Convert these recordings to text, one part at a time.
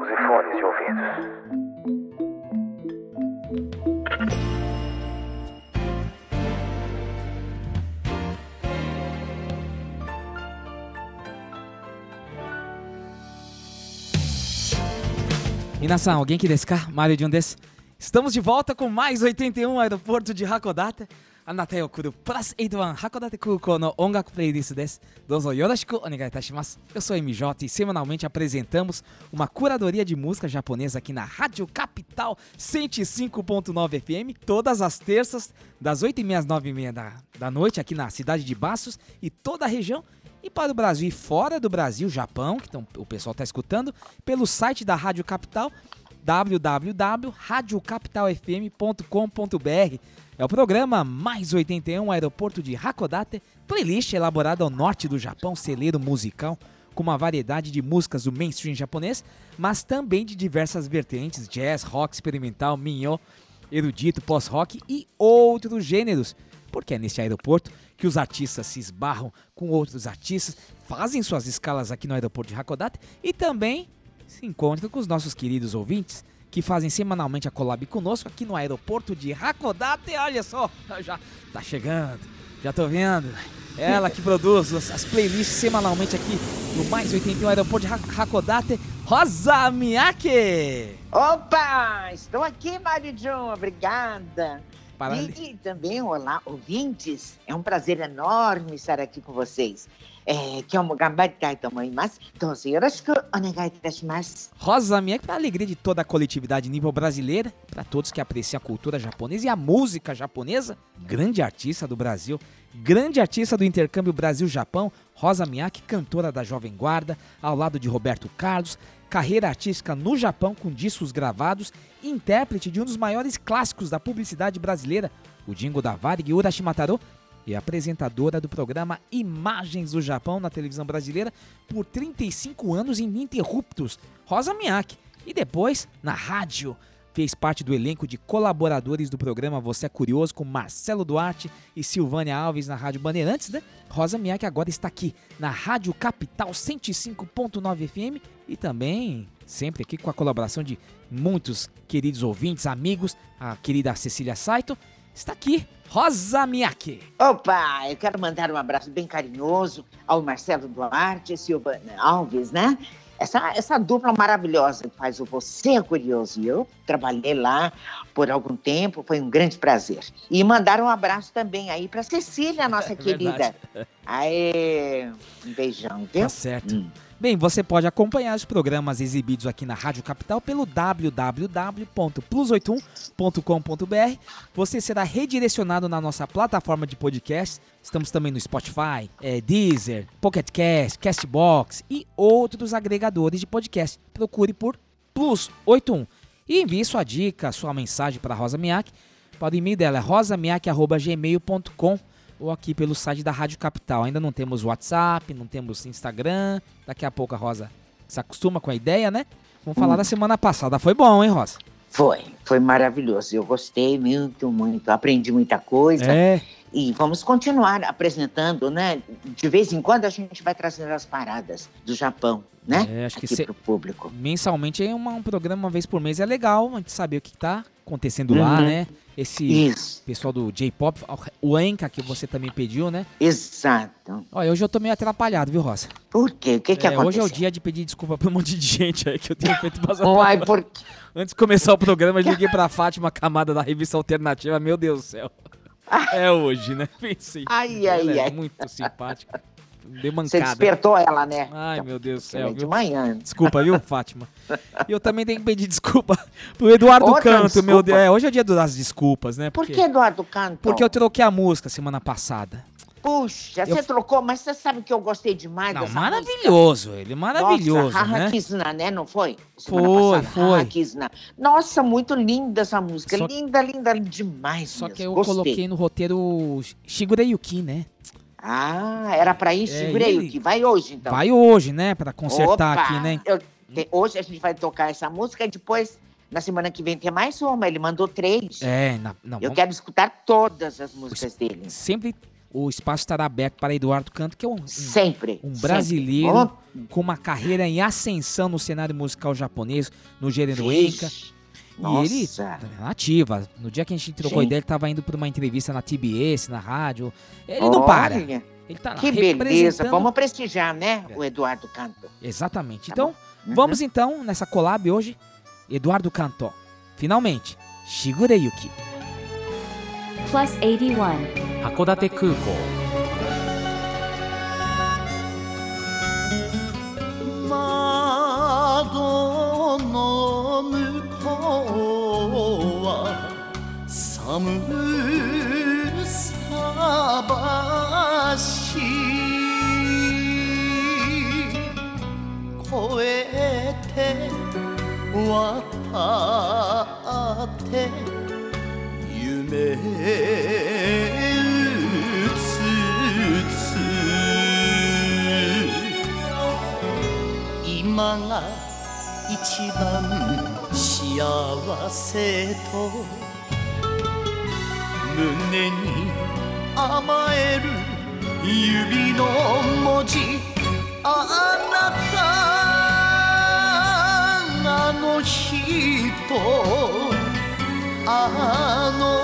Use fones de ouvidos. Minasan, alguém que descar? Mário de um desses? Estamos de volta com mais 81 Aeroporto de Hakodate. あなたへ送るプラス81函館空港の音楽プレイリストですどうぞよろしくお願いいたします Eu sou MJ e semanalmente apresentamos uma curadoria de música japonesa aqui na Rádio Capital 105.9 FM todas as terças das 8h30 às 9h30 da, da noite aqui na cidade de Bastos e toda a região e para o Brasil e fora do Brasil, Japão, que tão- o pessoal está escutando, pelo site da Rádio Capital, www.radiocapitalfm.com.br. É o programa Mais 81 Aeroporto de Hakodate, playlist elaborada ao norte do Japão, celeiro musical, com uma variedade de músicas do mainstream japonês, mas também de diversas vertentes, jazz, rock experimental, minho, erudito, pós-rock e outros gêneros. Porque é neste aeroporto que os artistas se esbarram com outros artistas, fazem suas escalas aqui no aeroporto de Hakodate e também se encontram com os nossos queridos ouvintes que fazem semanalmente a collab conosco aqui no aeroporto de Hakodate. Olha só, já tá chegando, já tô vendo. Ela que produz as playlists semanalmente aqui no Mais 81 Aeroporto de Ha- Hakodate, Rosa Miyake. Opa! Estou aqui, Mário John, obrigada. Para- E, e também, olá, ouvintes. É um prazer enorme estar aqui com vocês. É, 今日も頑張りたいと思います。どうぞよろしくお願いいたします。 Rosa Miyake, para a alegria de toda a coletividade nível brasileira, para todos que apreciam a cultura japonesa e a música japonesa, grande artista do Brasil, grande artista do intercâmbio Brasil-Japão, Rosa Miyake, cantora da Jovem Guarda, ao lado de Roberto Carlos, carreira artística no Japão com discos gravados, intérprete de um dos maiores clássicos da publicidade brasileira, o Jingo da Varig Urashimataro, e apresentadora do programa Imagens do Japão na televisão brasileira por 35 anos ininterruptos, Rosa Miyake. E depois, na rádio, fez parte do elenco de colaboradores do programa Você é Curioso com Marcelo Duarte e Silvânia Alves na Rádio Bandeirantes, né? Rosa Miyake agora está aqui na Rádio Capital 105.9 FM e também sempre aqui com a colaboração de muitos queridos ouvintes, amigos, a querida Cecília Saito, está aqui Rosa Miyake. Opa, eu quero mandar um abraço bem carinhoso ao Marcelo Duarte e Silvana Alves, né? Essa, essa dupla maravilhosa que faz o Você é Curioso. E eu trabalhei lá por algum tempo, foi um grande prazer. E mandar um abraço também aí para Cecília, nossa É querida. verdade. Aê, um beijão, viu? Tá certo. Hum. Bem, você pode acompanhar os programas exibidos aqui na Rádio Capital pelo www.plus81.com.br. Você será redirecionado na nossa plataforma de podcast. Estamos também no Spotify, eh, Deezer, Pocket Cast, Castbox e outros agregadores de podcast. Procure por Plus 81 e envie sua dica, sua mensagem para Rosa Miyake. Para o e-mail dela é rosamiak.gmail.com ou aqui pelo site da Rádio Capital. Ainda não temos WhatsApp, não temos Instagram. Daqui a pouco a Rosa se acostuma com a ideia, né? Vamos falar da semana passada. Foi bom, hein, Rosa? Foi, foi maravilhoso. Eu gostei muito, muito. Aprendi muita coisa. É. E vamos continuar apresentando, né? De vez em quando a gente vai trazendo as paradas do Japão, né? É, acho que Aqui cê- pro público. Mensalmente é uma- um programa uma vez por mês, é legal a gente saber o que tá acontecendo lá, Uhum. né? Esse Isso, pessoal do J-Pop, o Enka que você também pediu, né? exato. Olha, hoje eu tô meio atrapalhado, viu, Rosa? Por quê? O que, que É, aconteceu? hoje é o dia de pedir desculpa pra um monte de gente aí que eu tenho feito bastante. Uai, por quê? Antes de começar o programa, eu liguei pra Fátima Camada da revista Alternativa. Meu Deus do céu. É hoje, né? Pensei. Ai, ai, é ai. muito simpática. Você Demancada. despertou ela, né? Ai, meu Deus do céu, é de manhã. Desculpa, viu, Fátima? E eu também tenho que pedir desculpa pro Eduardo Outra Canto, meu desculpa. Deus. É, hoje é o dia das desculpas, né? Por que Eduardo Canto? Porque eu troquei a música semana passada. Puxa, Eu- você trocou, mas você sabe que eu gostei demais Não, maravilhoso, ele maravilhoso, Nossa, né? Kizna, né? Não foi? Semana Foi, passada, foi. Nossa, muito linda essa música. Só- Linda, linda demais Só mesmo. que eu Gostei. coloquei no roteiro Shigure Yuki, né? Ah, era pra ir, É, ele- que vai hoje, então. Vai hoje, né? Pra consertar Opa! aqui, né? Eu- te- hoje a gente vai tocar essa música e depois, na semana que vem, tem mais uma. Ele mandou três. É, na- não, Eu vamos- quero escutar todas as músicas dele. sempre o espaço estará aberto para Eduardo Canto, que é um, um- Sempre. um sempre. brasileiro Oh, com uma carreira em ascensão no cenário musical japonês, no gênero Enka. vixe. E Nossa. ele tá na ativa. No dia que a gente trocou Gente. ideia, ele tava indo para uma entrevista na TBS, na rádio. Ele não para. Olha, Ele tá lá Que beleza. representando- Vamos prestigiar, né? O Eduardo Canto. Exatamente. Tá então, Uhum. vamos então nessa collab hoje. Eduardo Canto. Finalmente, Shigure Yuki. plus 81. 函館空港窓の向こう は寒さ橋越えて渡って夢うつつ。今が一番せと胸に甘える指の文字。あなたあの人。あの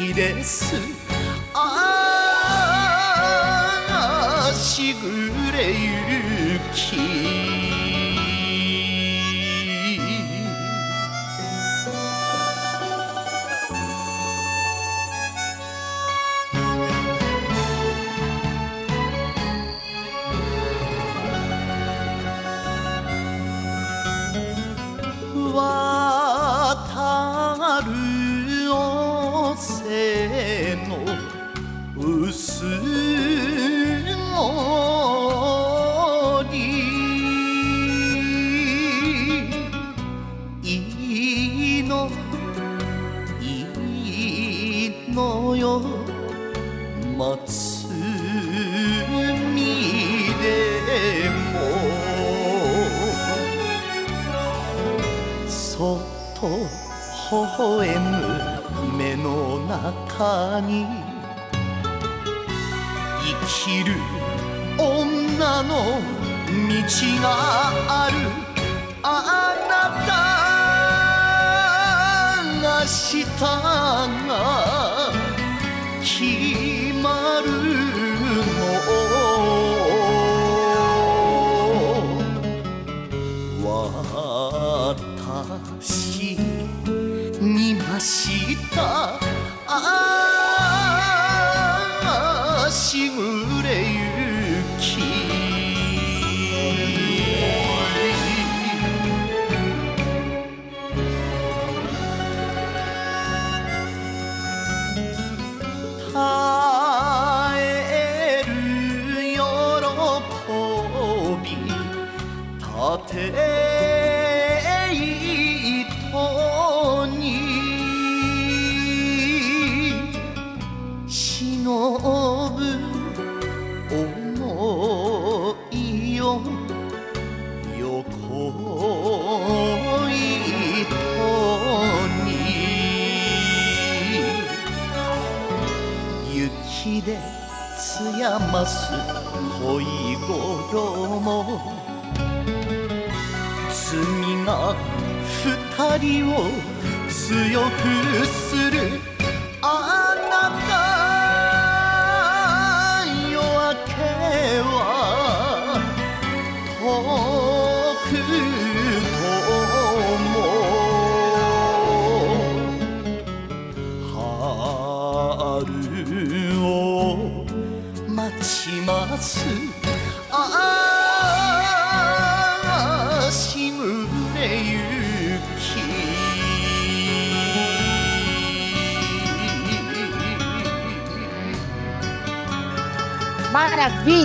雪です。ああしぐれゆき。中に生きる女の道がある。あなたがしたが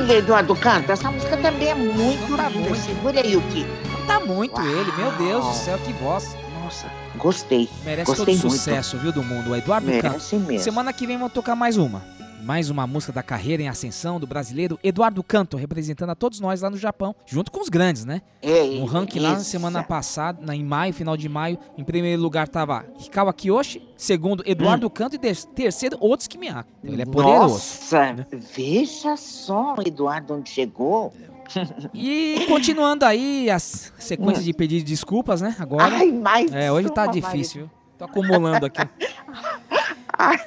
Maravilha, Eduardo Canta. Essa música também é muito Tá linda. muito. Segura aí o que. Tá muito ele, meu Deus do céu, que voz. Nossa, gostei. Merece Gostei todo o sucesso, viu, do mundo. O Eduardo. Merece mesmo. Semana que vem vamos tocar mais uma. Mais uma música da carreira em ascensão do brasileiro Eduardo Canto, representando a todos nós lá no Japão, junto com os grandes, né? É, No ranking lá na semana passada, na- em maio, final de maio, em primeiro lugar tava Hikawa Kiyoshi, segundo Eduardo Canto e ter- terceiro Otsuki Miyako. Então, ele é poderoso. Nossa, né? veja só, Eduardo, onde chegou. E continuando aí as sequências de pedido de desculpas, né? Agora. Ai, mais É, hoje tá difícil, viu? Tô acumulando aqui.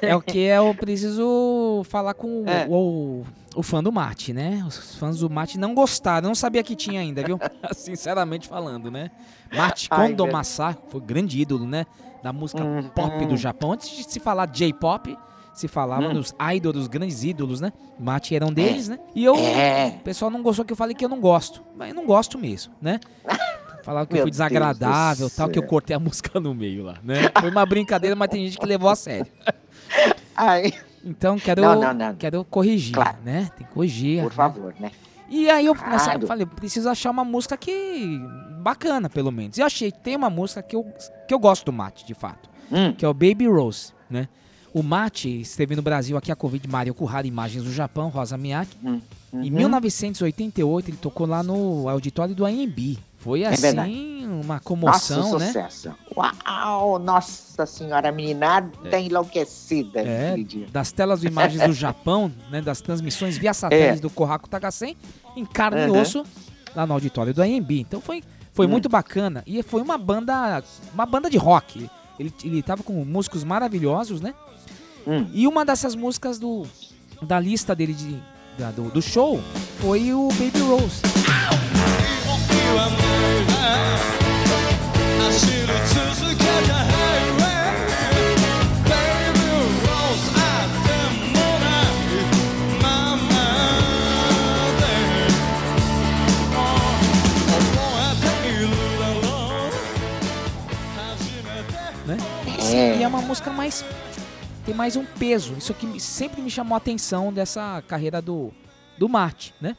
É o que eu preciso falar com o- É. o, o fã do Mate, né? Os fãs do Mate não gostaram, não sabia que tinha ainda, viu? Sinceramente falando, né? Mate Ai, Kondo meu- Masa foi grande ídolo, né? Da música Uhum. pop do Japão. Antes de se falar J-pop, se falava Hum. dos idols, dos grandes ídolos, né? Mate era um deles, né? E eu, É. o pessoal não gostou que eu falei que eu não gosto. Mas eu não gosto mesmo, né? Falaram que eu Meu fui Deus desagradável, tal, que eu cortei a música no meio lá, né? Foi uma brincadeira, mas tem gente que levou a sério. Ai, Então quero, Não, não, não. quero corrigir, Claro. né? Tem que corrigir. por né? favor, né? E aí eu nessa, Claro. eu falei, preciso achar uma música que bacana, pelo menos. E eu achei tem uma música que eu, que eu gosto do Mate, de fato, Hum, que é o Baby Rose, né? O Mate esteve no Brasil aqui a convite de Mario Kurara, Imagens do Japão, Rosa Miyake. hum, Em uhum. 1988 ele tocou lá no auditório do AMB. Foi É assim verdade. uma comoção, Nossa, né? sucesso. Uau, nossa senhora, a meninada tá enlouquecida É, das telas de imagens do Japão, né, das transmissões via satélite do Kohaku Tagasen, em carne e É. Uhum. osso, lá no auditório do AMB. Então foi, foi Hum. muito bacana. E foi uma banda, uma banda de rock. Ele, ele tava com músicos maravilhosos, né? Hum. E uma dessas músicas do, da lista dele de, da- do, do show foi o Baby Rose. É. E é uma música mais. tem mais um peso. Isso que sempre me chamou a atenção dessa carreira do, do Mate, né?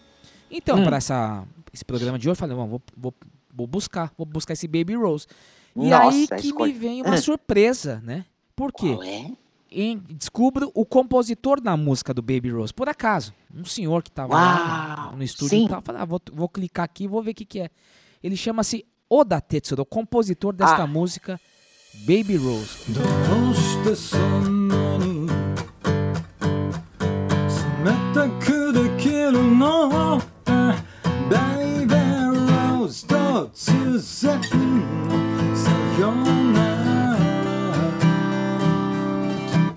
Então, Hum. para essa, esse programa de hoje, eu falei, "Bom, vou, vou, vou buscar, vou buscar esse Baby Rose. E Nossa, aí que escolha. me vem uma Ah. surpresa, né? Por quê? É? Em- descubro o compositor da música do Baby Rose, por acaso. Um senhor que tava lá no estúdio sim. e tal. Falei, ah, vou, vou clicar aqui e vou ver o que, que é. Ele chama-se Oda Tetsuro, compositor desta Ah. música Baby Rose.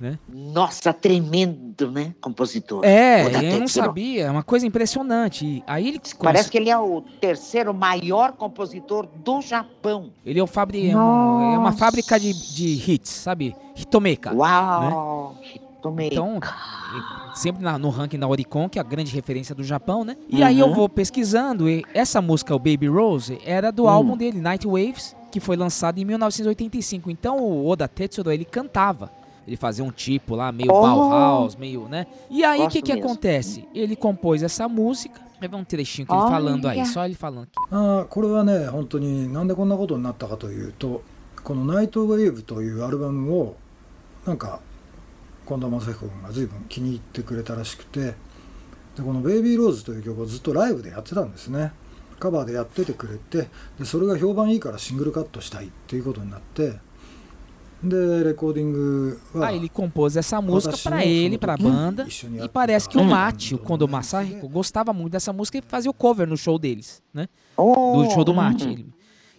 Né? Nossa, tremendo, né? Compositor. É, eu não sabia, é uma coisa impressionante. Aí ele Parece que ele é o terceiro maior compositor do Japão. Ele é, fabri... É, é uma fábrica de, de hits, sabe? Hitomeka. Uau! Né? Tomei. Então, e- sempre na- no ranking da Oricon, que é a grande referência do Japão, né? E aí eu Uhum. vou pesquisando, e essa música, o Baby Rose, era do Hum. álbum dele, Night Waves, que foi lançado em 1985. Então o Oda Tetsuro, ele cantava. Ele fazia um tipo lá, meio Oh. Bauhaus, meio, né? E aí o que Gosto que mesmo. acontece? Ele compôs essa música, vai ver um trechinho que ele Olha. falando aí, só ele falando aqui. あーこれはね本当になんでこんなことになったかというとこの「ナイトウェーブ」というアルバムをなんか 近藤正彦君が随分気に入ってくれたらしくてでこの「ベイビーローズ」という曲をずっとライブでやってたんですね カバーでやっててくれてでそれが評判いいからシングルカットしたいっていうことになってでレコーディングは Aí ele compôs essa música Watashi pra no ele, Sono pra Toki banda. Ishoni E Yatte parece que o Kara Mate, o Hum. Kondo Masahiko, gostava muito dessa música e fazia o cover no show deles, né? Oh, Do show do Mate. hum. Ele-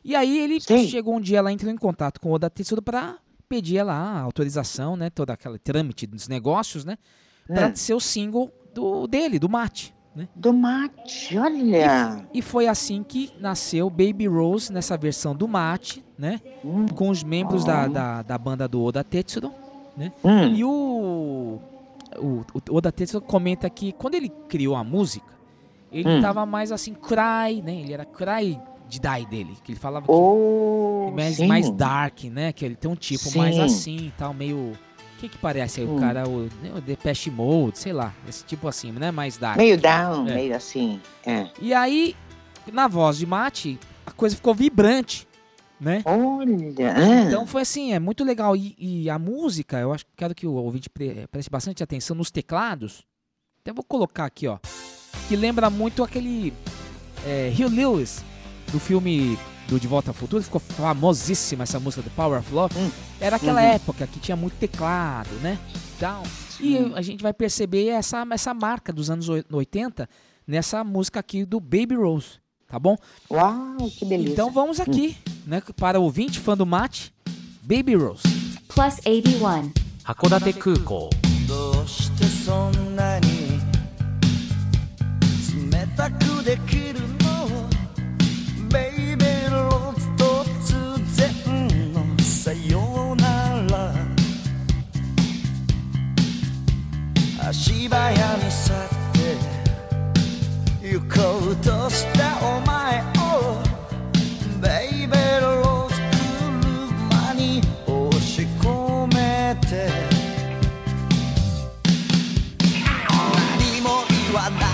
E aí ele Sim. chegou um dia lá, entrou em contato com o Oda Tetsudo pra pedir lá a autorização, né? Todo aquele trâmite dos negócios, né? Pra É. ser o single do, dele, do Mate, né? Do mate, olha. E foi assim que nasceu Baby Rose nessa versão do Mate, né? Hum, Com os membros da, da, da banda do Oda Tetsudo. hum. E o, o, o Oda Tetsudo comenta que quando ele criou a música, ele Hum. tava mais assim, cry, né? Ele era cry de die dele, que ele falava que Oh, mais, sim. mais dark, né? Que ele tem um tipo mais Sim. assim e tal, meio... O que que parece aí? O Hum. cara, o, né, o Depeche Mode, sei lá. Esse tipo assim, né? Mais dark. Meio down, É. meio assim. É. E aí, na voz de Mate, a coisa ficou vibrante, né? Olha. ah. Então foi assim, é muito legal. E, e a música, eu acho que quero que o ouvinte pre- preste bastante atenção nos teclados. Até vou colocar aqui, ó. Que lembra muito aquele é, Hugh Lewis, do filme do De Volta ao Futuro. Ficou famosíssima essa música do Power of Love. Hum. Era aquela Uhum. época que tinha muito teclado, né? Então, e a gente vai perceber essa, essa marca dos anos oi- 80 nessa música aqui do Baby Rose, tá bom? Uau, que beleza. Então vamos aqui, né? Para o ouvinte, fã do mate, Baby Rose. plus 81. 函館空港どうしてそんなに冷たくでき 足早に去って行こうとしたお前をベイベーローズ車に押し込めて。何も言わない。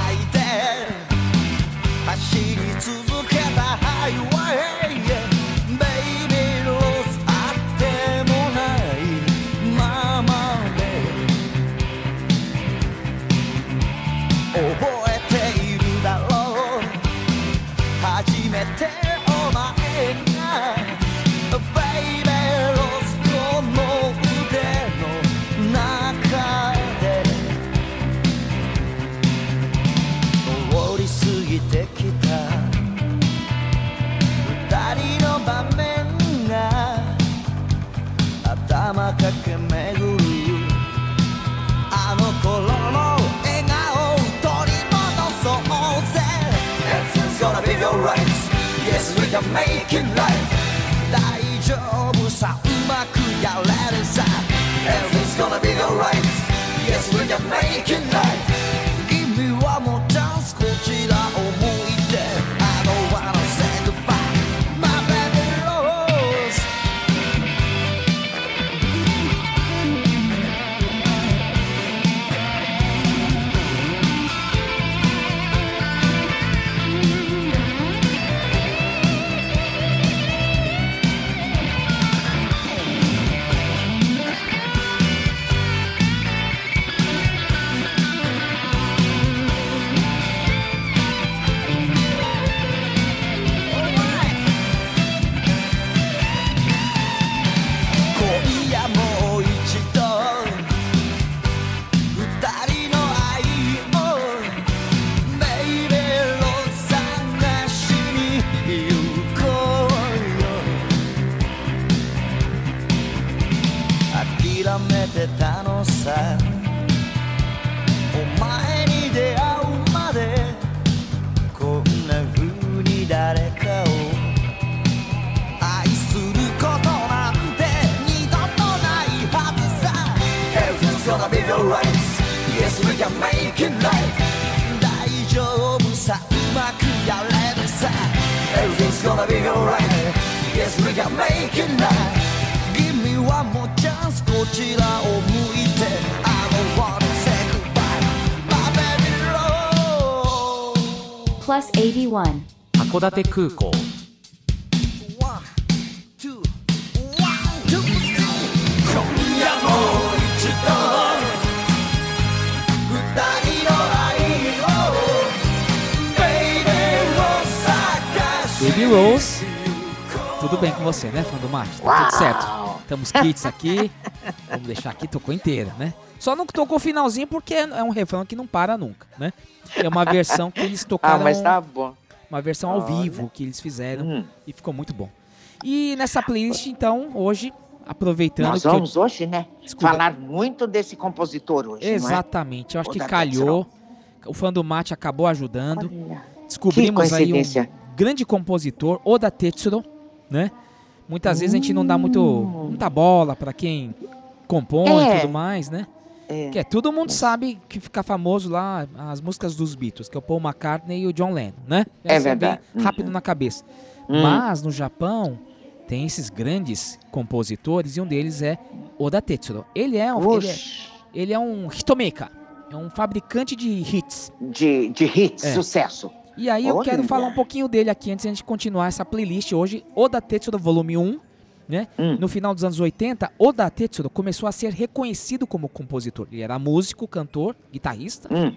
Yes we can make it right 大丈夫さうまくやれるさ Everything's gonna be alright Yes we can make めてたのさお前に出会うまでこんな風に誰かを愛することなんて二度とないはずさ Everything's gonna be alright Yes we can make it right 大丈夫さうまくやれるさ Everything's gonna be alright Yes we can make it right Give me one more chance こちらを向いて I don't wanna say goodbye My baby Rose plus 81. 函館空港 One, two, one, two, three 今夜もう一度二人の愛をベイベーを探 Baby Rose. Tudo bem com você, né, fã do Mate? Tá tudo certo. Temos kits aqui. Vamos deixar aqui, tocou inteira, né? Só não tocou o finalzinho porque é um refrão que não para nunca, né? É uma versão que eles Ah, tocaram. mas tá bom. Uma versão ao Olha. vivo que eles fizeram Hum. e ficou muito bom. E nessa playlist, então, hoje, aproveitando Nós que eu- vamos hoje, né? Desculpa. Falar muito desse compositor hoje, é? Exatamente, eu acho que calhou. O fã do mate acabou ajudando. Descobrimos Que aí um grande compositor, Oda Tetsuro, né? Muitas vezes a gente não dá muito, muita bola pra quem compõe e É. tudo mais, né? É. Que é, todo mundo sabe que fica famoso lá as músicas dos Beatles, que é o Paul McCartney e o John Lennon, né? É Essa verdade. bem rápido na cabeça. Hum. Mas no Japão tem esses grandes compositores e um deles é Oda Tetsuro. Ele é um, ele é, ele é um hitmaker, é um fabricante de hits. de, de hits, É. sucesso. E aí eu Olha. quero falar um pouquinho dele aqui antes de a gente continuar essa playlist hoje. Oda Tetsuro volume 1, né? Hum. No final dos anos 80, Oda Tetsuro começou a ser reconhecido como compositor. Ele era músico, cantor, guitarrista Hum.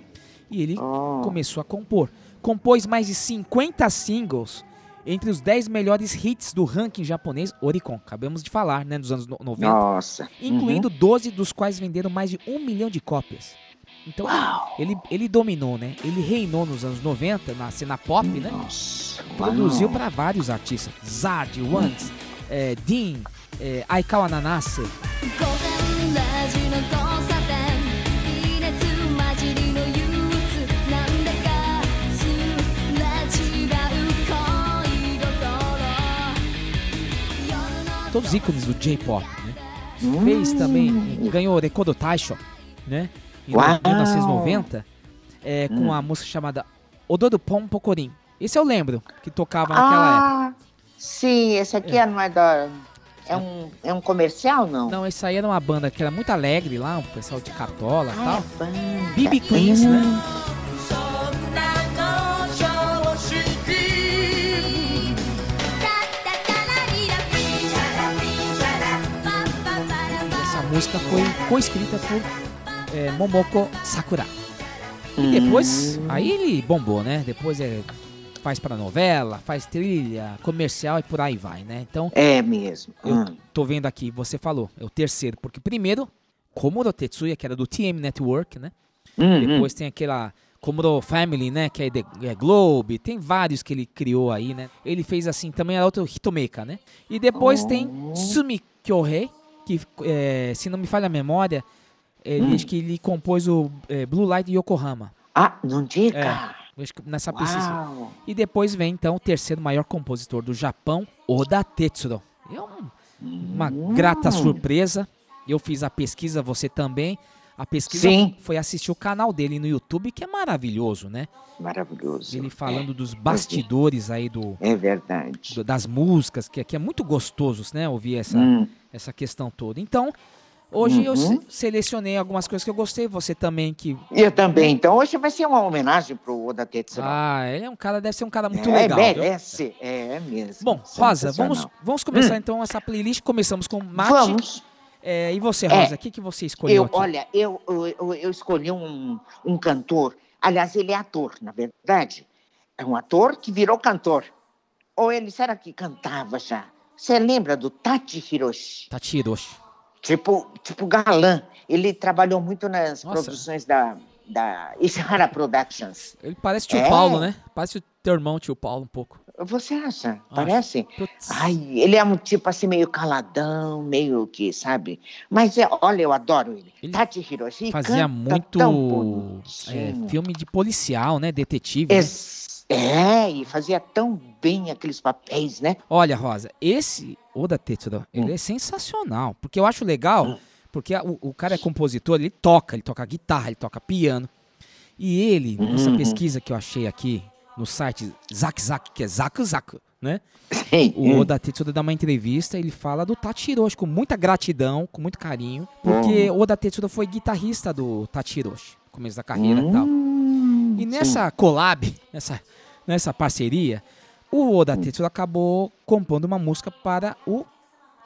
e ele Oh. começou a compor. Compôs mais de 50 singles entre os 10 melhores hits do ranking japonês Oricon. Acabamos de falar, né, nos anos no- 90. Nossa. Incluindo 12 dos quais venderam mais de um milhão de cópias. Então ele, ele dominou, né? Ele reinou nos anos 90 na cena pop, né? Nossa, Produziu para vários artistas: Zad, Wanks, hum. é, Dean, é, Aikawa Nanase. Todos ícones do J-pop, né? Hum. Fez também, ganhou Rekodo Taisho, né? Em Uau. 1990, eh, com Hum. a música chamada Ododo Pom Pocorin. Esse eu lembro, que tocava naquela época. Ah, sim, esse aqui não é da... É um, é um comercial, não? Não, esse aí era uma banda que era muito alegre lá, o pessoal de Cartola e Ah, tal. é banda. BB Queens, né? Essa música foi coescrita por eh, Momoko Sakura. E depois, Hum. aí ele bombou, né? Depois é, faz pra novela, faz trilha, comercial e por aí vai, né? Então, É mesmo. eu Hum. tô vendo aqui, você falou, é o terceiro, porque primeiro, Komuro Tetsuya, que era do TM Network, né? Hum, Depois tem aquela Komuro Family, né? Que é, The, é Globe. Tem vários que ele criou aí, né? Ele fez assim, também era outro Hitomeka, né? E depois tem Sumi Kyohei, que, é, se não me falha a memória, ele, acho que ele compôs o é, Blue Light Yokohama. Ah, não diga. É. Nessa pesquisa. E depois vem, então, o terceiro maior compositor do Japão, Oda Tetsuro. É um- uma grata surpresa. Eu fiz a pesquisa, você também. A pesquisa Sim. foi assistir o canal dele no YouTube, que é maravilhoso, né? Maravilhoso. Ele falando dos bastidores aí do, É verdade. do- das músicas, que, que é muito gostoso, né? Ouvir essa, Hum. essa questão toda. Então, hoje eu Uhum. se- selecionei algumas coisas que eu gostei. Você também que... Eu também. Então hoje vai ser uma homenagem pro Oda Tetsuro. Ah, ele é um cara, deve ser um cara muito é, legal. viu? merece. É mesmo. Bom, Rosa, vamos, vamos começar então essa playlist. Começamos com Mate. Vamos. É, e você, É. Rosa, o que, que você escolheu Eu, aqui? olha, eu, eu, eu- eu escolhi um, um cantor. Aliás, ele é ator, na verdade. É um ator que virou cantor. Ou ele, será que cantava já? Você lembra do Tachi Hiroshi? Tachi Hiroshi. Tipo, tipo galã. Ele trabalhou muito nas Nossa. produções da, da Ishihara Productions. Ele parece tio É. Paulo, né? Parece o teu irmão, tio Paulo, um pouco. Você acha? Acho. Parece? Putz. Ai, ele é um tipo assim, meio caladão, meio que, sabe? Mas é, olha, eu adoro ele. Ele Tachi Hiroshi Fazia muito é, filme de policial, né? Detetive. né? É, e fazia tão bem aqueles papéis, né? Olha, Rosa, esse Oda Tetsuro, ele Hum. é sensacional. Porque eu acho legal, porque a- o, o cara é compositor, ele toca, ele toca guitarra, ele toca piano. E ele, nessa Uhum. pesquisa que eu achei aqui no site Zak Zak, que é Zaku Zaku, né? Sim. O Oda Tetsuda dá uma entrevista, ele fala do Tachiroshi com muita gratidão, com muito carinho, porque o Oda Tetsuda foi guitarrista do Tachiroshi, no começo da carreira e tal. E nessa collab, nessa, nessa parceria, o Oda Tetsuda acabou compondo uma música para o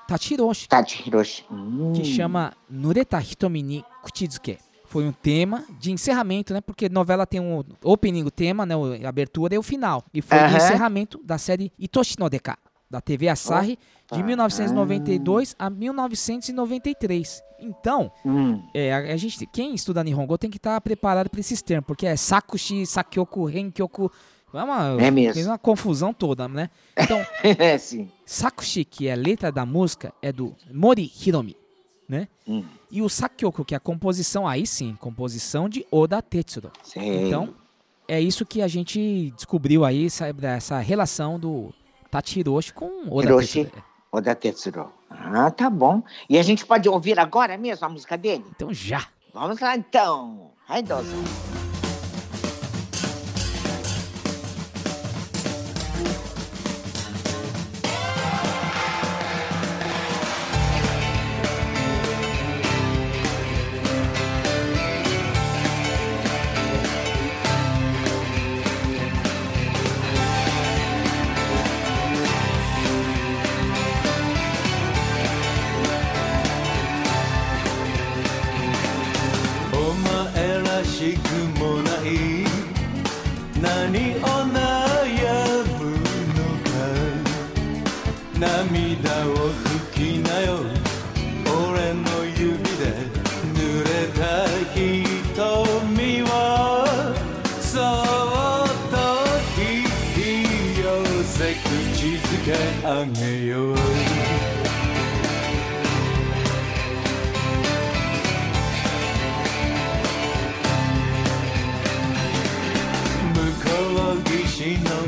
Tachiroshi, Tachi Hiroshi. Hum. que chama Nureta Hitomi ni Kuchizuke. foi um tema de encerramento, né? Porque novela tem um opening, o tema, né? A abertura e o final. E foi o Aham. encerramento da série Itoshi no Deka, da TV Asahi, de 1992 a 1993. Então, Hum. é, a, gente, quem estuda Nihongo tem que estar preparado para esses termos, porque é Sakushi, Sakyoku, Renkyoku, é uma, É mesmo. uma confusão toda, né? Então, É, sim. Sakushi, que é a letra da música, é do Mori Hiromi, né? Hum. E o Sakyoku, que é a composição, aí sim, composição de Oda Tetsuro. Sei. Então, é isso que a gente descobriu aí, essa, essa relação do Tachiroshi com Oda Hiroshi Tetsuro. Oda Tetsuro. Ah, tá bom. E a gente pode ouvir agora mesmo a música dele? Então já. Vamos lá então. Ai, Dosa. う岸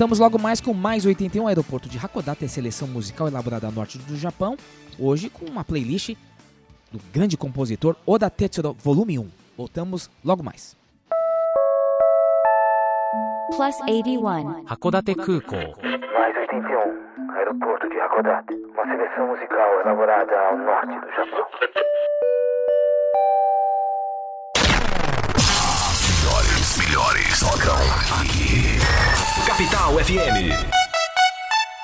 Voltamos logo mais com mais 81 Aeroporto de Hakodate, seleção musical elaborada a norte do Japão, hoje com uma playlist do grande compositor Oda Tetsuro, volume 1. Voltamos logo mais. Plus 81. Hakodate Kukou. Mais 81. Aeroporto de Hakodate. Uma seleção musical elaborada ao norte do Japão. Melhores, melhores tocam aqui. Capital FM.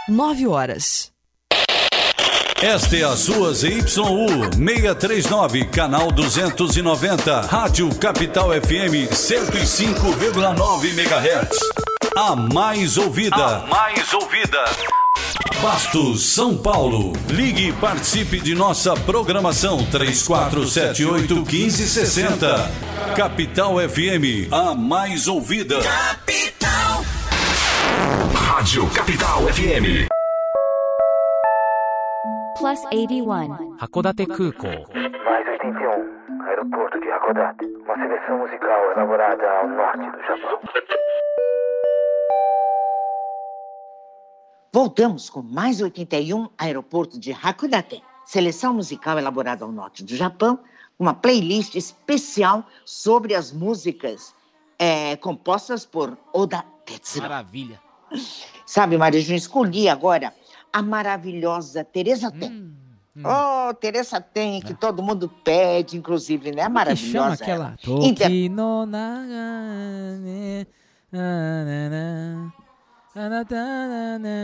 9 horas. Esta é a sua ZYU 639, canal 290, Rádio Capital FM 105,9 MHz. A mais ouvida. A mais ouvida. Bastos São Paulo. Ligue e participe de nossa programação 3478 1560. Capital FM, a mais ouvida. Capital. Rádio Capital FM. Plus 81. Hakodate Kuko. Mais 81. Aeroporto de Hakodate. Uma seleção musical elaborada ao norte do Japão. Voltamos com mais 81 Aeroporto de Hakodate. Seleção musical elaborada ao norte do Japão, uma playlist especial sobre as músicas eh, compostas por Oda Tetsuro. Maravilha. Sabe, Maria escolhi agora a maravilhosa Teresa Tem. Hum, Oh, Teresa Tem, que todo mundo pede, inclusive, né? Que chama Maravilhosa. aquela. ela. Inter-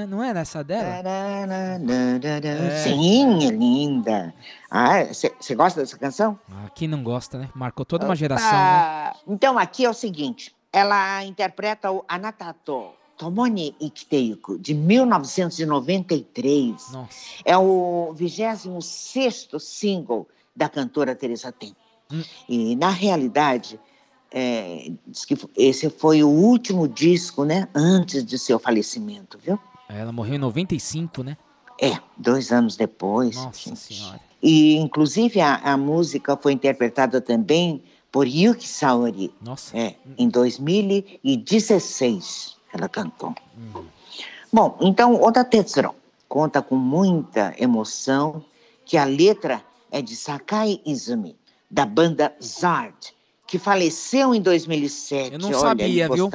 Não era essa dela? É. Sim, é linda. Ah, você gosta dessa canção? Ah, Quem não gosta, né? Marcou toda uma geração, né? Então, aqui é o seguinte: ela interpreta o Anatato Tomoni Ikiteiku, de 1993. Nossa. É o 26 single da cantora Teresa Tem. Hum. E, na realidade, é, diz que esse foi o último disco, né? Antes de seu falecimento, viu? Ela morreu em 95, né? É, dois anos depois. Nossa senhora. E, inclusive, a, a música foi interpretada também por Yuki Saori. Nossa. É, em 2016 ela cantou. Hum. Bom, então, Oda Tetsuro conta com muita emoção que a letra é de Sakai Izumi, da banda Zard, que faleceu em 2007. Eu não Olha, sabia, viu?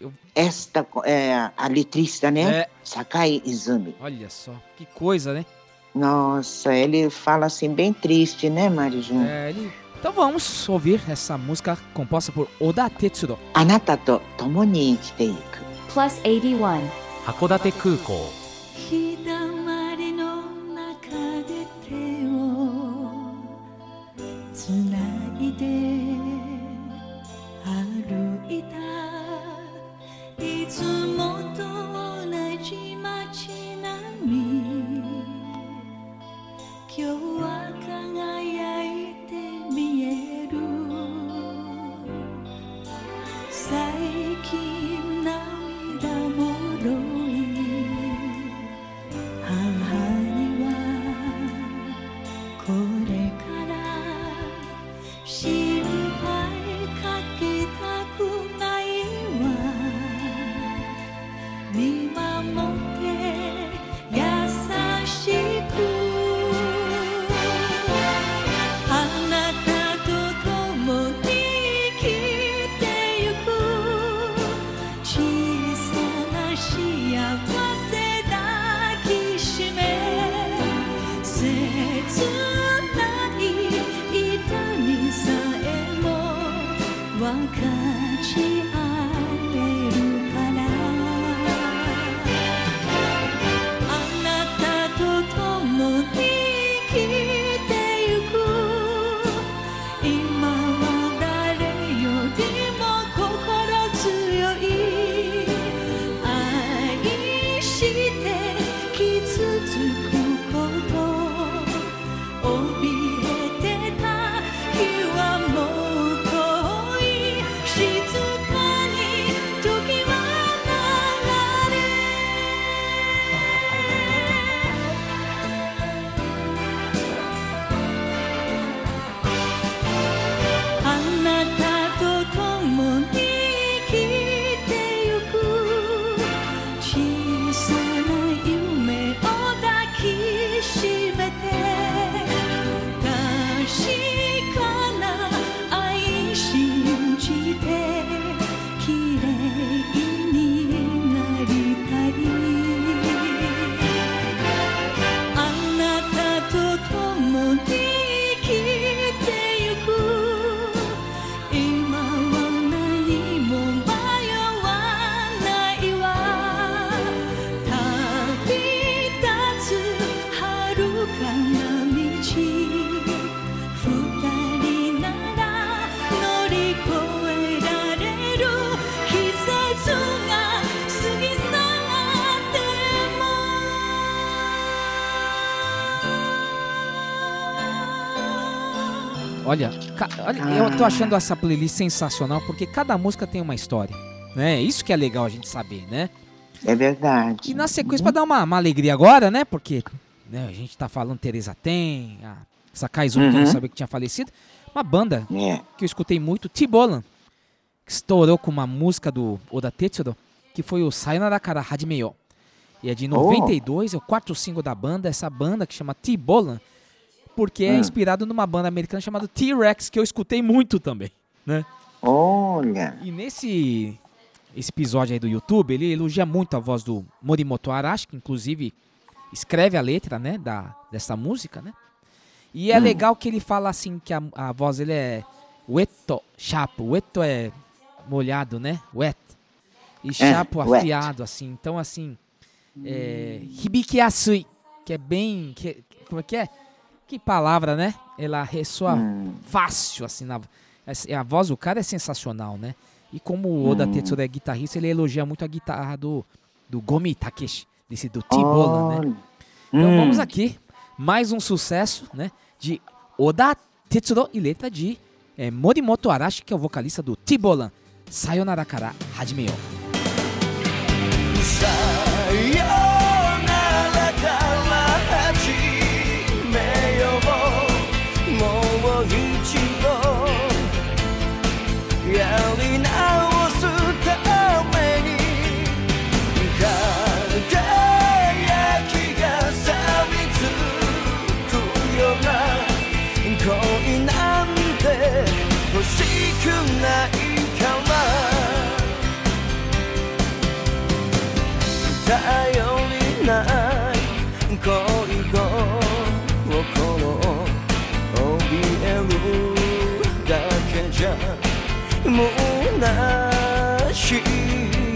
Eu... Esta é a letrista, né? É. Sakai Izumi. Olha só, que coisa, né? Nossa, ele fala assim bem triste, né, Marijão? É, ele... Então vamos ouvir essa música composta por Oda Tetsudo. Anata to tomo ni ikiteiku. Plus 81. Hakodate Kukou. Olha, olha, eu tô achando essa playlist sensacional porque cada música tem uma história, né? Isso que é legal a gente saber, né? É verdade. E na sequência, pra dar uma, uma alegria agora, né? Porque né, a gente tá falando Teresa Tem, a Sakai Zuki, que eu não Uhum. sabia que tinha falecido. Uma banda É. que eu escutei muito, Tibolan, que estourou com uma música do Oda Tetsuro, que foi o Sayonara Kara Hajimeyo. E é de 92, é o quarto single da banda, essa banda que chama Tibolan, porque é Hum. inspirado numa banda americana chamada T-Rex, que eu escutei muito também, né? Olha. E nesse esse episódio aí do YouTube, ele elogia muito a voz do Morimoto Arashi, que inclusive escreve a letra, né, da, dessa música, né? E é Hum. legal que ele fala assim que a, a voz ele é weto, chapo. Weto é molhado, né? Wet. E chapo wet. afiado, assim. Então, assim, é, hibiki yasui, que é bem... Que, como é que é? Que palavra, né? Ela ressoa Hum. fácil, assim, na, essa- a voz do cara é sensacional, né? E como o Oda Hum. Tetsuro é guitarrista, ele elogia muito a guitarra do, do Gomi Takeshi, desse do T-Bola, né? Olha. Então Hum. vamos aqui, mais um sucesso, né? De Oda Tetsuro e letra de eh, Morimoto Arashi, que é o vocalista do T-Bolan. Sayonara Kara Hajimeyo. 頼りない恋心を怯えるだけじゃもうなし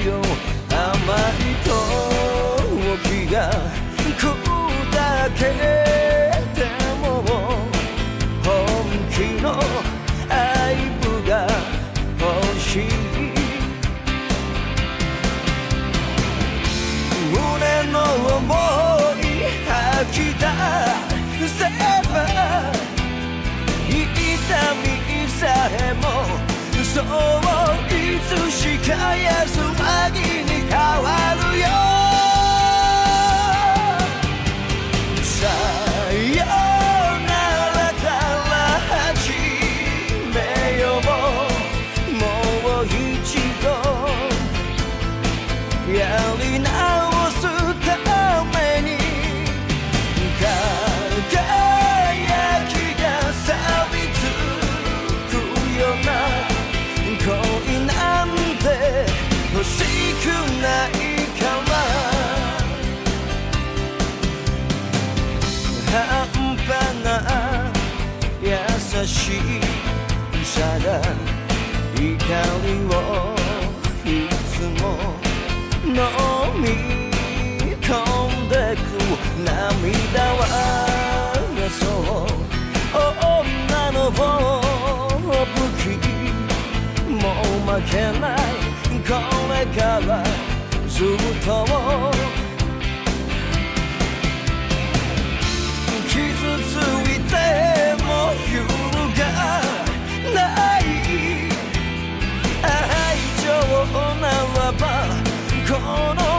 よ甘い時が砕けえも嘘をいつしか安らぎに変わるよさあをいつも飲み込んでく涙はそう女の武器もう負けないこれからずっと傷ついてばこの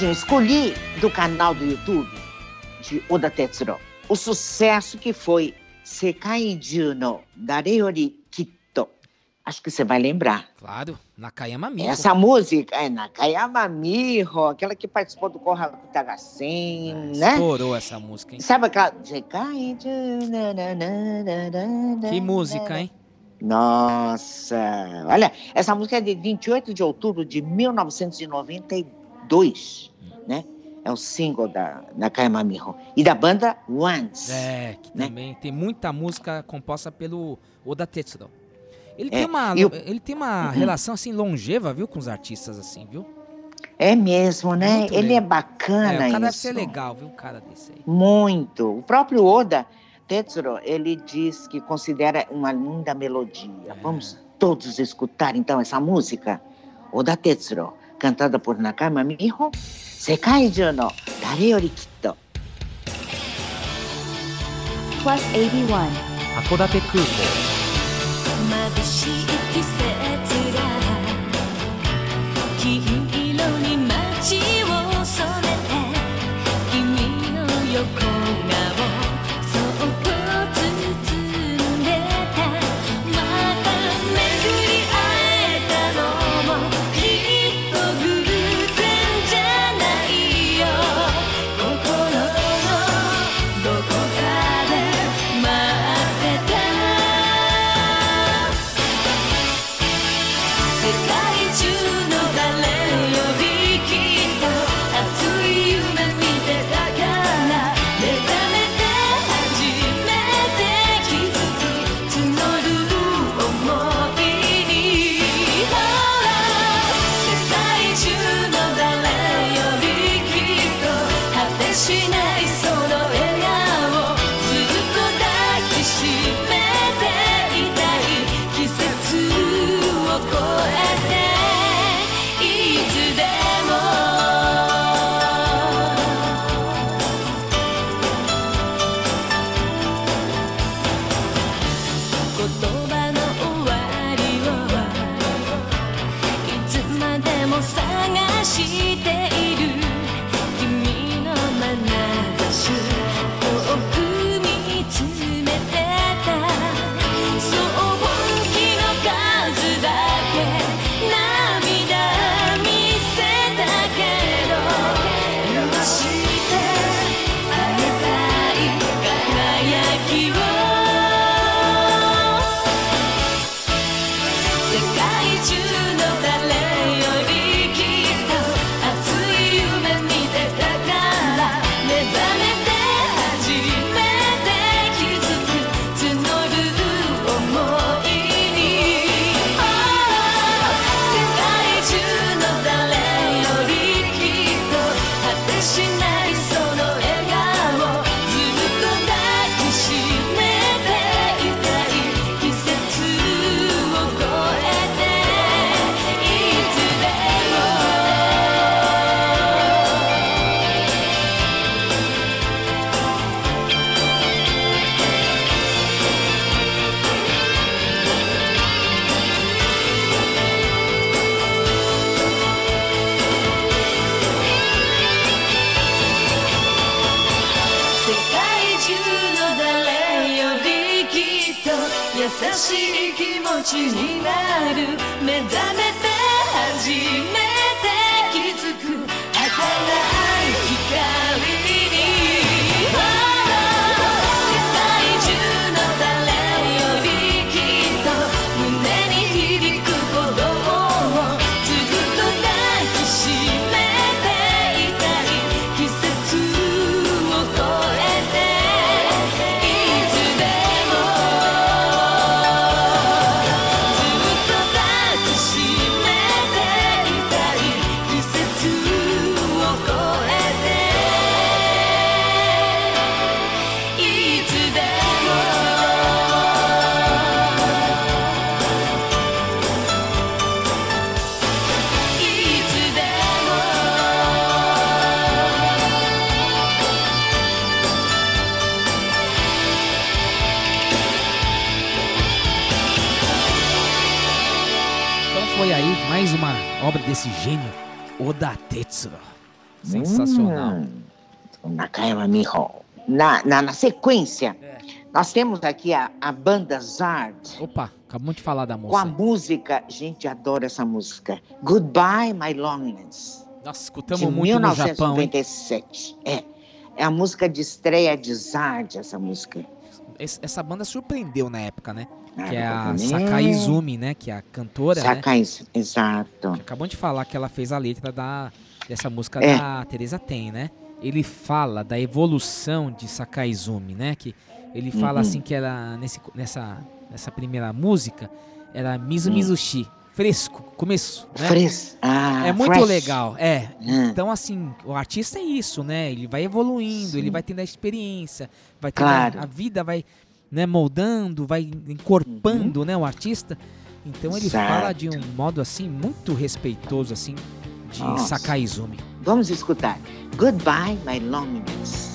Escolhi do canal do YouTube de Oda Tetsuro o sucesso que foi Sekai Juno Dareyori Kitto. Acho que você vai lembrar. Claro, Nakayama Miho. Essa música é Nakayama Miho, aquela que participou do Corra do é, né? Estourou essa música, hein? Sabe aquela Sekai Juno... Que música, hein? Nossa, olha, essa música é de 28 de outubro de 1992 dois, né? É um single da Nakayama Miho. E da banda Once. É, que né? também tem muita música composta pelo Oda Tetsuro. Ele, é, tem uma, eu... ele tem uma uhum. relação assim longeva, viu, com os artistas assim, viu? É mesmo, é né? Ele é bacana é, o cara isso. deve ser legal, viu, o cara desse aí. Muito. O próprio Oda Tetsuro, ele diz que considera uma linda melodia. É. Vamos todos escutar então essa música? Oda Tetsuro, cantado por Nakama Miho, 世界中の誰よりきっと。Plus 81函館空港眩しい季節が Sensacional. Hum, Nakayama Miho. Na, na, na sequência, É. nós temos aqui a, a banda Zard. Opa, acabamos de falar da Com a música, gente, adora essa música. Goodbye, My Loneliness. Nossa, escutamos de muito no Japão, hein? 1997. É. É a música de estreia de Zard, essa música. Es- Essa banda surpreendeu na época, né? Ah, que é a também. Sakai Izumi, né? Que é a cantora, né? Sakai, exato. Acabamos de falar que ela fez a letra da, dessa música É. da Teresa Ten, né? Ele fala da evolução de Sakai Izumi, né? Que ele fala Uhum. assim que ela, nesse, nessa, nessa primeira música, era Mizu Hum. Mizushi, fresco, começo, né? Fres- ah, é muito fresh. legal, é. Hum. Então, assim, o artista é isso, né? Ele vai evoluindo, ele vai tendo a experiência, vai tendo Claro. a, a vida vai né, moldando, vai encorpando, né, o artista. Então ele Uhum. Fala de um modo assim muito respeitoso assim de Nossa. Sakai Izumi. Vamos escutar. Goodbye, My Loneliness.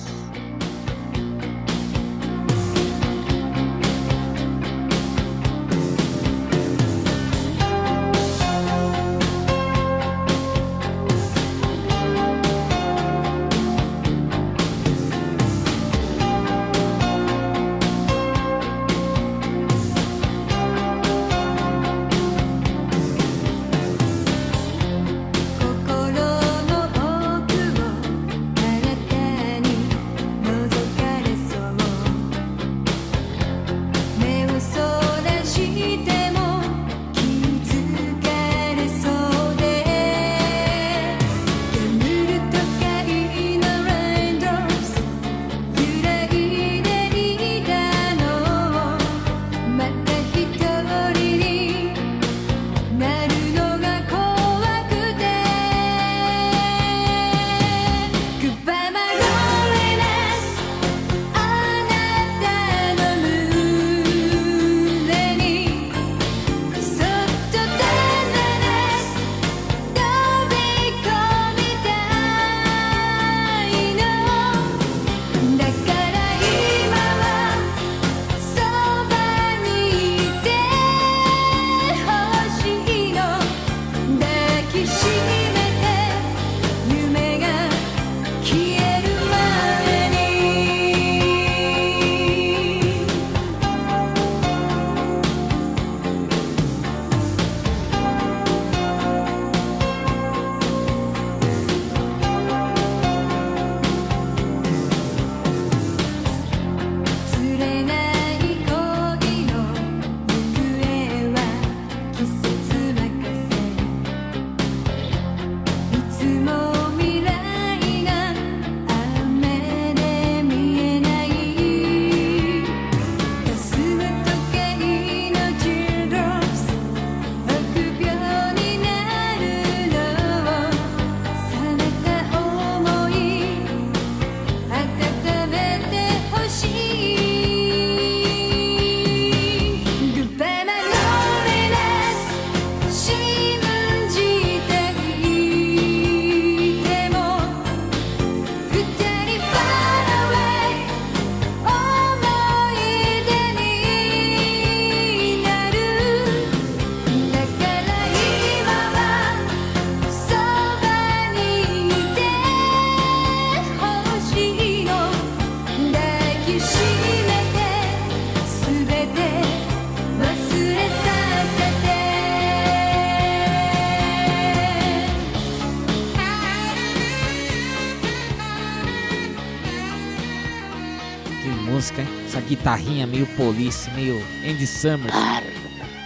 Meio police, meio Andy Summers.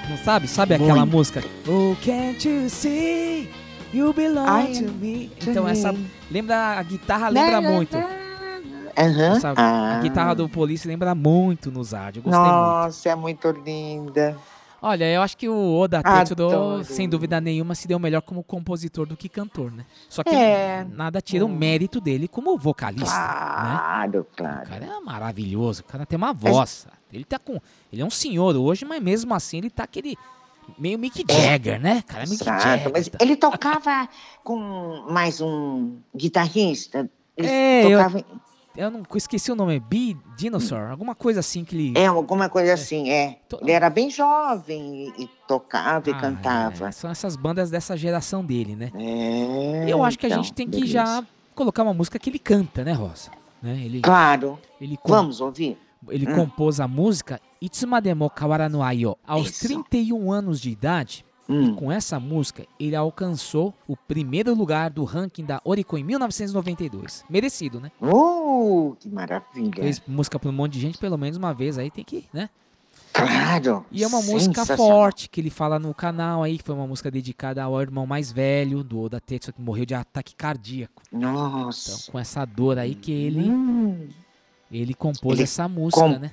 Não sabe? Sabe aquela Muito. música? Oh, can't you see? You belong to me. Então, essa. Lembra. A guitarra lembra muito. Aham. Essa- Ah. A guitarra do Police lembra muito no Zard. Eu gostei muito. Nossa, é muito linda. Olha, eu acho que o Oda Adoro. Tetsuro, sem dúvida nenhuma, se deu melhor como compositor do que cantor, né? Só que É. nada tira o mérito dele como vocalista, né? Claro, claro. O cara é maravilhoso, o cara tem uma voz. Ele tá com. Ele é um senhor hoje, mas mesmo assim ele tá aquele. Meio Mick Jagger, né? Cara, Mick Exato, Jagger. mas ele tocava com mais um guitarrista. Ele É, eu- tocava em- Eu não esqueci o nome, B Dinosaur, alguma coisa assim que ele. É, alguma coisa assim, é. Ele era bem jovem e, tocava e Ah, cantava. é, são essas bandas dessa geração dele, né? É, Eu acho que a então, gente tem que beleza. já colocar uma música que ele canta, né, Rosa? Né? Ele, Claro. Ele com- Vamos ouvir? Ele Hum. compôs a música Itsumademo Kawara no Ayo aos Isso. 31 anos de idade. Hum. E com essa música, ele alcançou o primeiro lugar do ranking da Oricon em 1992. Merecido, né? Uh, que maravilha. Fez música pra um monte de gente, pelo menos uma vez aí tem que, né? Claro. E é uma música forte que ele fala no canal aí, que foi uma música dedicada ao irmão mais velho do Oda Tetsuo, que morreu de ataque cardíaco. Nossa. Então, com essa dor aí que ele, Hum, ele compôs Ele essa música, com- né?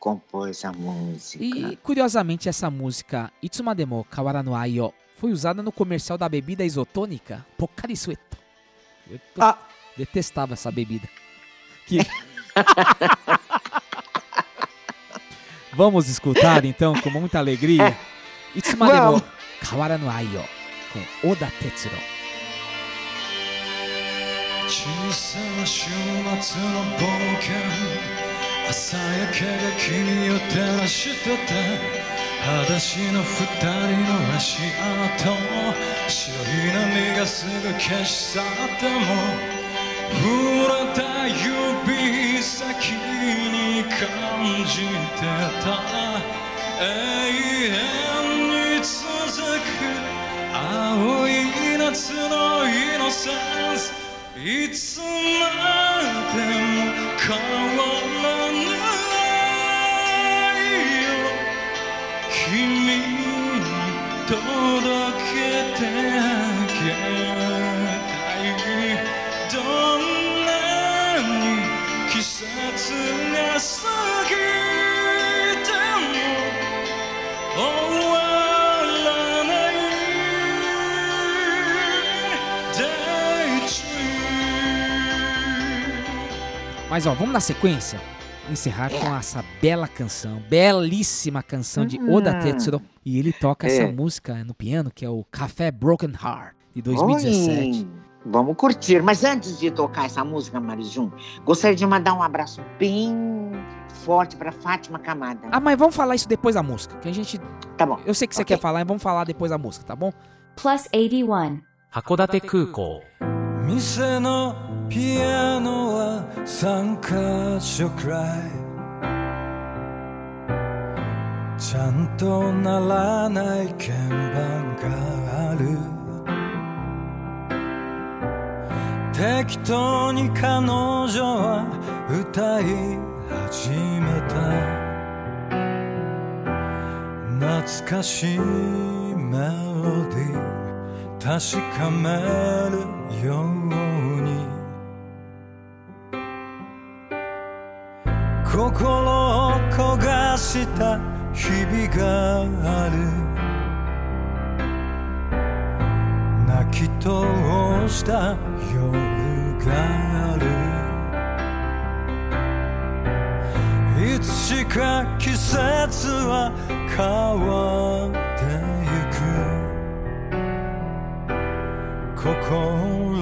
compôs a música. E curiosamente essa música Itsumademo Kawara no Ayo foi usada no comercial da bebida isotônica Pocari Sueto. Eu tô- Ah. detestava essa bebida. Que- Vamos escutar então com muita alegria Itsumademo Vamos. Kawara no Ayo com Oda Tetsuro. 小さな週末の冒険 朝焼けが君を照らしてた裸足の二人の足跡白い波がすぐ消し去っても触れた指先に感じてた永遠に続く青い夏のイノセンス。いつまでも変わらない。君に届けてあげたいどんなに季節が過ぎても終わらない Mas ó, vamos na sequência encerrar com essa bela canção, belíssima canção de uhum. Oda Tetsuro. E ele toca é. essa música no piano, que é o Café Broken Heart, de 2017. Oi. Vamos curtir, mas antes de tocar essa música, Marijum, gostaria de mandar um abraço bem forte para Fátima Camada. Ah, mas vamos falar isso depois da música, que a gente. Tá bom. Eu sei que você okay. quer falar, mas vamos falar depois da música, tá bom? Plus 81. Hakodate Kukou. 店のピアノは三箇所くらいちゃんとならない鍵盤がある。適当に彼女は歌い始めた。懐かしいメロディー。確かめるように。心を焦がした日々がある。泣き通した夜がある。いつしか季節は変わっ心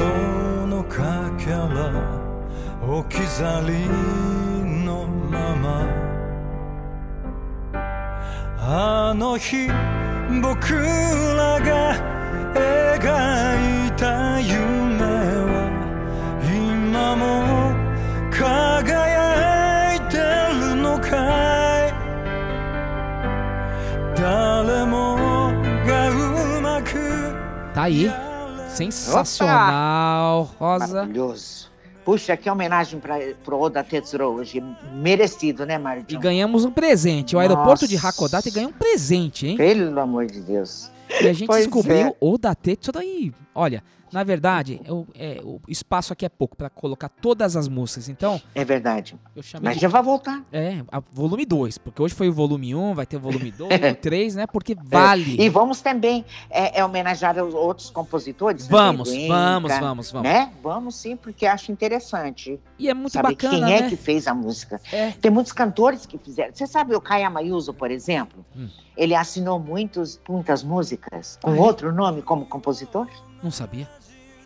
のかけら置き去りのままあの日僕らが描いた夢は今も輝いてるのかい？誰もがうまく Tá aí. Sensacional, Rosa. Maravilhoso. Puxa, que homenagem para pro Oda Tetsuro hoje. Merecido, né, E Marijum? ganhamos um presente. O aeroporto de Nossa. Hakodate ganhou um presente, hein? Pelo amor de Deus. E a gente Pois descobriu é. o da Tetsudo aí. Olha, na verdade, eu- é, o espaço aqui é pouco pra colocar todas as músicas. Então, É verdade. Mas de- já vai voltar. É, volume 2, porque hoje foi o volume 1, vai ter o volume 2, o 3, né? Porque vale. É. E vamos também é, é, homenagear os outros compositores. né? Vamos, Pedro vamos, vamos, vamos. Né? Vamos sim, porque acho interessante. E é muito saber bacana, quem é né? que fez a música. É. Tem muitos cantores que fizeram. Você sabe o Kayama Yuzo, por exemplo? Hum. Ele assinou muitos, muitas músicas com Ah, é? outro nome como compositor? Não sabia.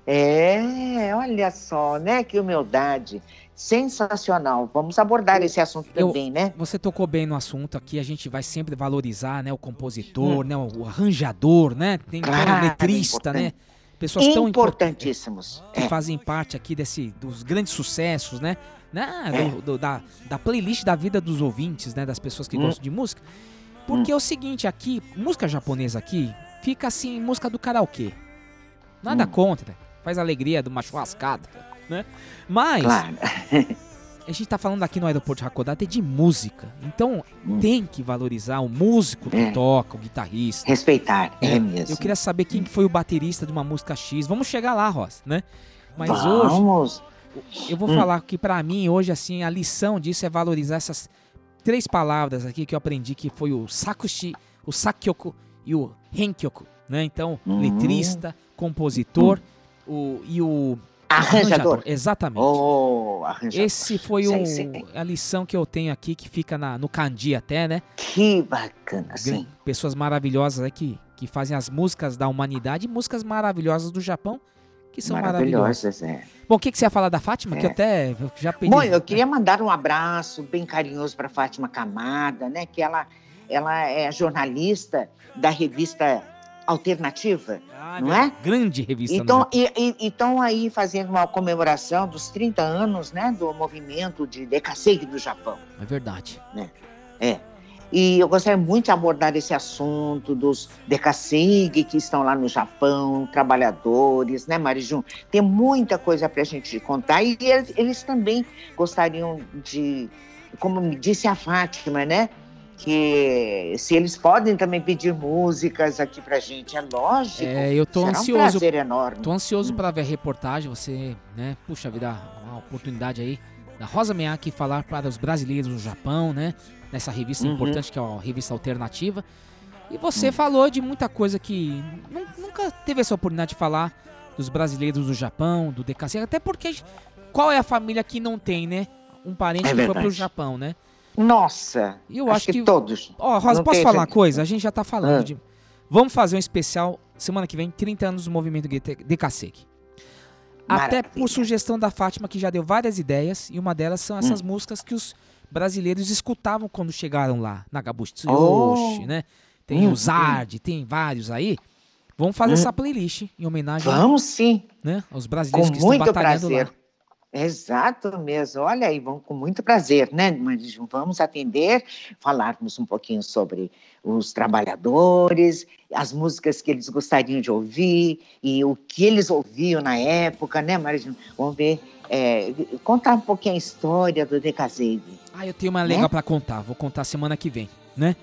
É, olha só, né? Que humildade. sensacional. Vamos abordar esse assunto Eu- também, né? Você tocou bem no assunto aqui, a gente vai sempre valorizar, né, o compositor, né, o arranjador, né, tem tem o Hum. Claro, letrista, né, importante. pessoas tão importantes Importantíssimos. que É. fazem parte aqui desse dos grandes sucessos, né, né, É. do- do- da, da playlist da vida dos ouvintes, né, das pessoas que Hum. gostam de música. Porque é o seguinte, aqui, música japonesa aqui, fica assim, música do karaokê. Nada Hum. contra, faz alegria de uma churrascada, né? Mas Claro. a gente tá falando aqui no aeroporto de Hakodate de música. Então tem que valorizar o músico que Hum. É. toca, o guitarrista. Respeitar, é, É, mesmo. Eu queria saber quem que foi o baterista de uma música X. Vamos chegar lá, Ross, né? Mas hoje Vamos. eu vou Hum. falar que pra mim hoje assim a lição disso é valorizar essas três palavras aqui que eu aprendi que foi o sakushi, o sakyoku e o renkyoku, né? Então, Hum. letrista, compositor, o e o Arranjador. Exatamente. Oh, arranjador. Esse foi um- sei. a lição que eu tenho aqui, que fica na- no Kandi até, né? Que bacana, sim. Pessoas maravilhosas aí que, que fazem as músicas da humanidade, músicas maravilhosas do Japão, que são maravilhosas. Maravilhosas, é. Bom, o que, que você ia falar da Fátima? Que É. eu até já pedi. Bom, eu queria mandar um abraço bem carinhoso para Fátima Camada, né? Que ela, ela é jornalista da revista Alternativa, Ah, não é? Grande revista. Então, Japão. e estão aí fazendo uma comemoração dos 30 anos, né? Do movimento de Decassegue do Japão. É verdade. É. E eu gostaria muito de abordar esse assunto dos Decassegue que estão lá no Japão, trabalhadores, né, Marijum? Tem muita coisa para a gente contar e eles, eles também gostariam de, como me disse a Fátima, né? Que se eles podem também pedir músicas aqui pra gente, é lógico. É, eu tô Será ansioso. um prazer enorme. Tô ansioso pra ver a reportagem. Você, né? Puxa vida, uma oportunidade aí da Rosa Miyake falar para os brasileiros no Japão, né? Nessa revista Uhum. importante que é a revista alternativa. E você falou de muita coisa que nu- nunca teve essa oportunidade de falar dos brasileiros do Japão, do DKC, até porque qual é a família que não tem, né? Um parente É que foi pro. Japão, né? Nossa, eu acho, que, todos. Ó, Rosa, Não posso falar uma coisa? A gente já tá falando Ah. de. Vamos fazer um especial semana que vem, 30 anos do movimento DKSEC. Até Maravilha. por sugestão da Fátima, que já deu várias ideias, e uma delas são essas Hum. músicas que os brasileiros escutavam quando chegaram lá, Nagabushi Oh. Tsuyoshi, né? Tem Hum, o Zard, tem vários aí. Vamos fazer Hum. essa playlist em homenagem Vamos sim. né, aos Com brasileiros que muito estão batalhando prazer. lá. Exato mesmo. Olha aí, vamos com muito prazer, né, Marijum? Vamos atender, falarmos um pouquinho sobre os trabalhadores, as músicas que eles gostariam de ouvir e o que eles ouviam na época, né, Marijum? Vamos ver, é, contar um pouquinho a história do Decazeg. Ah, eu tenho uma Né? legal pra contar. Vou contar semana que vem, né?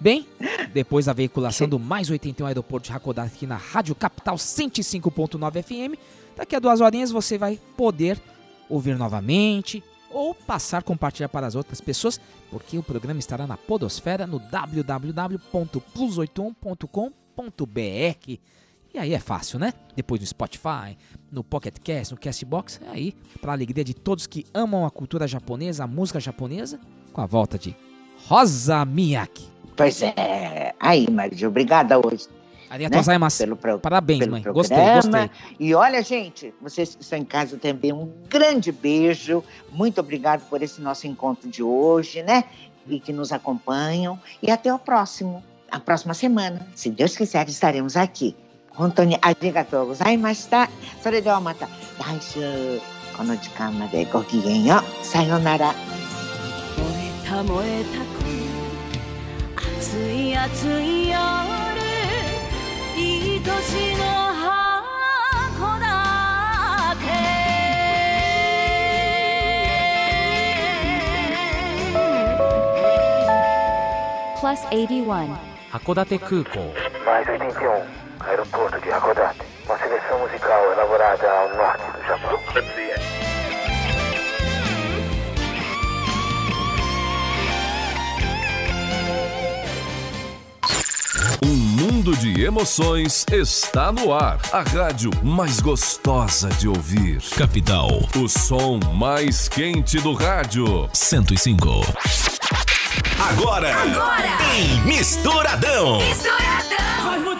Bem, depois da veiculação do Mais 81 Aeroporto de Hakodate aqui na Rádio Capital 105.9 FM, daqui a duas horinhas você vai poder ouvir novamente ou passar compartilhar para as outras pessoas, porque o programa estará na podosfera no www.plus81.com.br. E aí é fácil, né? Depois no Spotify, no Pocket Cast, no Castbox, é aí, para alegria de todos que amam a cultura japonesa, a música japonesa, com a volta de Rosa Miyake. Pois é. Aí, Marijum, obrigada hoje. Arigatou gozaimasu. Pelo pro- Parabéns, pelo mãe. programa. Gostei, gostei. E olha, gente, vocês que estão em casa também, um grande beijo. Muito obrigado por esse nosso encontro de hoje, né? E que nos acompanham. E até o próximo, a próxima semana. Se Deus quiser, estaremos aqui. 本当にありがとうございました。それではまた来週この時間までごきげんよう。さようなら。燃えた燃えた熱い熱い夜 plus 81. 函館空港 Mais 81, aeroporto de Hakodate. Uma seleção musical elaborada ao norte do Japão. Um mundo de emoções está no ar. A rádio mais gostosa de ouvir. Capital. O som mais quente do rádio. 105. Agora. Agora. Em Misturadão. Misturadão.